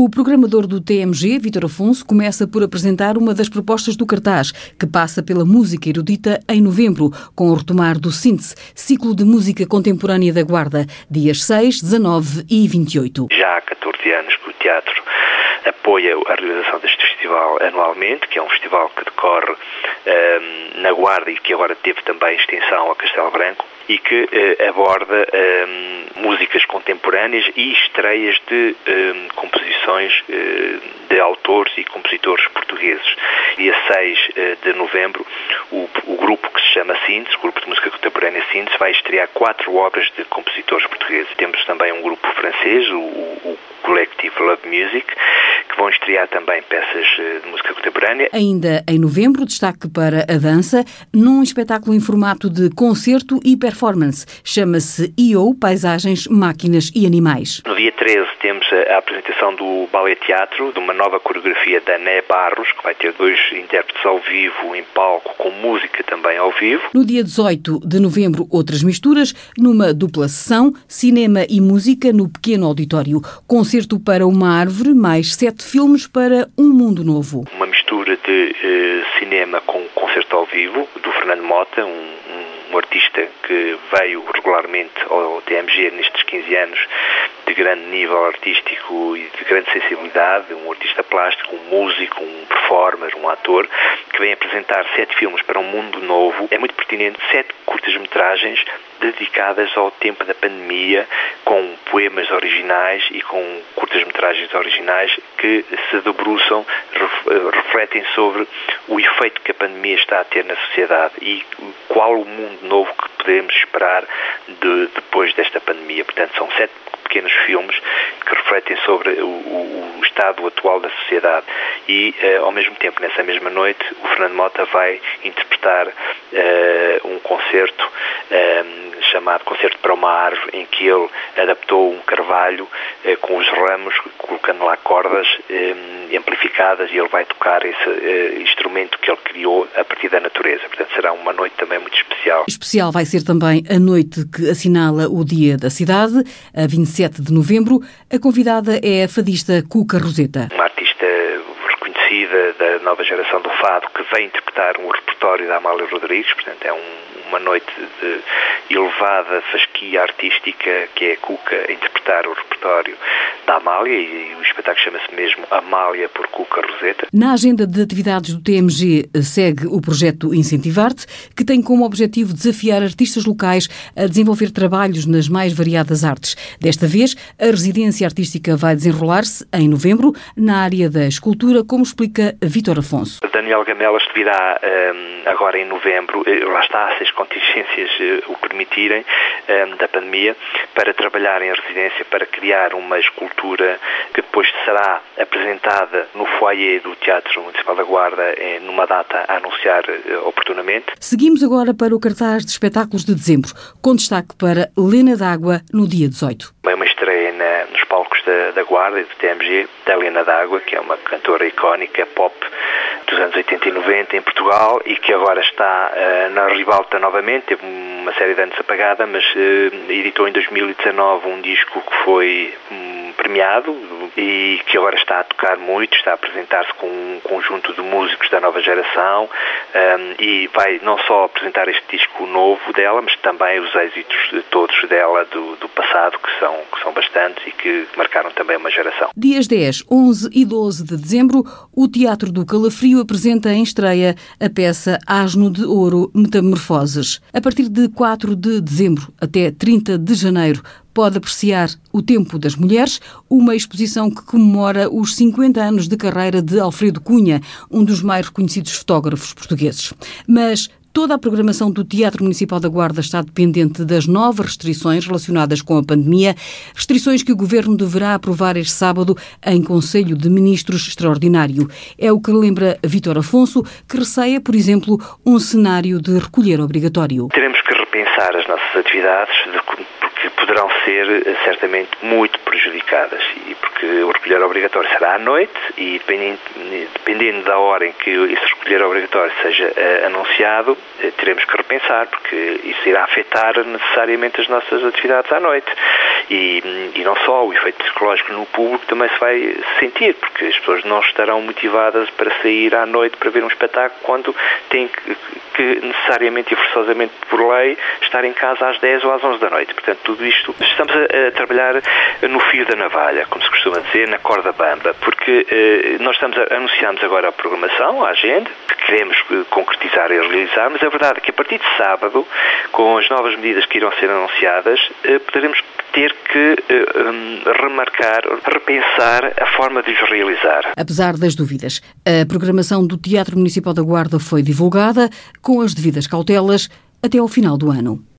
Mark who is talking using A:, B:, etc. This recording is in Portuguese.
A: O programador do TMG, Vítor Afonso, começa por apresentar uma das propostas do cartaz, que passa pela música erudita em novembro, com o retomar do Síntese, ciclo de música contemporânea da Guarda, dias 6, 19 e 28.
B: Já há 14 anos que o teatro apoia a realização deste festival anualmente, que é um festival que decorre um, na Guarda e que agora teve também extensão a Castelo Branco e que uh, aborda um, músicas contemporâneas e estreias de um, composições uh, de autores e compositores portugueses. Dia 6 uh, de novembro, o, o, grupo que se chama Síntese, o Grupo de Música Contemporânea Síntese, vai estrear quatro obras de compositores portugueses. Temos também um grupo francês, o, o Collective Love Music, vão estrear também peças de música contemporânea.
A: Ainda em novembro, destaque para a dança, num espetáculo em formato de concerto e performance. Chama-se I.O. Paisagens, Máquinas e Animais.
B: No dia 13 temos a apresentação do Ballet Teatro, de uma nova coreografia da Né Barros, que vai ter dois intérpretes ao vivo em palco, com música também ao vivo.
A: No dia 18 de novembro, outras misturas, numa dupla sessão, cinema e música no pequeno auditório. Concerto para uma árvore, mais sete filmes para um mundo novo.
B: Uma mistura de uh, cinema com concerto ao vivo, do Fernando Mota, um, um artista que veio regularmente ao TMG nestes 15 anos de grande nível artístico e de grande sensibilidade, um artista plástico, um músico, um performer, um ator, que vem apresentar sete filmes para um mundo novo. É muito pertinente, sete curtas-metragens dedicadas ao tempo da pandemia, com poemas originais e com curtas-metragens originais que se debruçam, refletem sobre o efeito que a pandemia está a ter na sociedade e qual o mundo novo que podemos esperar de, depois desta pandemia. Portanto, são sete pequenos filmes que refletem sobre o, o, o estado atual da sociedade. E, uh, ao mesmo tempo, nessa mesma noite, o Fernando Mota vai interpretar uh, um concerto uh, chamado Concerto para uma Árvore, em que ele adaptou um carvalho com os ramos, colocando lá cordas amplificadas e ele vai tocar esse instrumento que ele criou a partir da natureza. Portanto, será uma noite também muito especial.
A: Especial vai ser também a noite que assinala o Dia da Cidade, a 27 de novembro. A convidada é a fadista Cuca Roseta.
B: Uma artista reconhecida da nova geração do fado que vem interpretar um repertório da Amália Rodrigues, portanto é um uma noite de elevada fasquia artística que é a Cuca a interpretar o repertório da Amália e o espetáculo chama-se mesmo Amália por Cuca Roseta.
A: Na agenda de atividades do TMG segue o projeto Incentivarte, que tem como objetivo desafiar artistas locais a desenvolver trabalhos nas mais variadas artes. Desta vez, a residência artística vai desenrolar-se em novembro na área da escultura, como explica Vítor Afonso.
B: Daniel Gamelas virá um, agora em novembro, eh, lá está, se as contingências uh, o permitirem, um, da pandemia, para trabalhar em residência, para criar uma escultura que depois será apresentada no foyer do Teatro Municipal da Guarda eh, numa data a anunciar eh, oportunamente.
A: Seguimos agora para o cartaz de espetáculos de dezembro, com destaque para Lena d'Água no dia 18.
B: É uma estreia na, nos palcos da, da Guarda e do TMG, da Lena d'Água, que é uma cantora icónica pop dos anos 80 e 90 em Portugal e que agora está uh, na ribalta novamente, teve uma série de anos apagada, mas uh, editou em 2019 um disco que foi um, premiado e que agora está a tocar muito, está a apresentar-se com um conjunto de músicos da nova geração um, e vai não só apresentar este disco novo dela, mas também os êxitos todos dela do, do passado, que são, que são bastantes e que marcaram também uma geração.
A: Dias 10, 11 e 12 de dezembro, o Teatro do Calafrio apresenta em estreia a peça Asno de Ouro Metamorfoses. A partir de 4 de dezembro até 30 de janeiro, pode apreciar O Tempo das Mulheres, uma exposição que comemora os 50 anos de carreira de Alfredo Cunha, um dos mais reconhecidos fotógrafos portugueses. Mas Toda a programação do Teatro Municipal da Guarda está dependente das novas restrições relacionadas com a pandemia, restrições que o Governo deverá aprovar este sábado em Conselho de Ministros Extraordinário. É o que lembra Vítor Afonso, que receia, por exemplo, um cenário de recolher obrigatório.
B: Teremos que repensar as nossas atividades, porque poderão ser eh, certamente muito prejudicadas. E porque o recolher obrigatório será à noite e dependendo, dependendo da hora em que esse recolher obrigatório seja uh, anunciado, uh, teremos que repensar porque isso irá afetar necessariamente as nossas atividades à noite E, e não só, o efeito psicológico no público também se vai sentir, porque as pessoas não estarão motivadas para sair à noite para ver um espetáculo quando têm que, que necessariamente e forçosamente por lei estar em casa às 10 ou às 11 da noite. Portanto, tudo isto estamos a, a trabalhar no fio da navalha, como se costuma dizer, na corda bamba, porque eh, nós estamos a, anunciamos agora a programação, a agenda, que queremos eh, concretizar e realizar, mas a verdade é que a partir de sábado, com as novas medidas que irão ser anunciadas, eh, poderemos ter que eh, um, remarcar, repensar a forma de os realizar.
A: Apesar das dúvidas, a programação do Teatro Municipal da Guarda foi divulgada com as devidas cautelas até ao final do ano.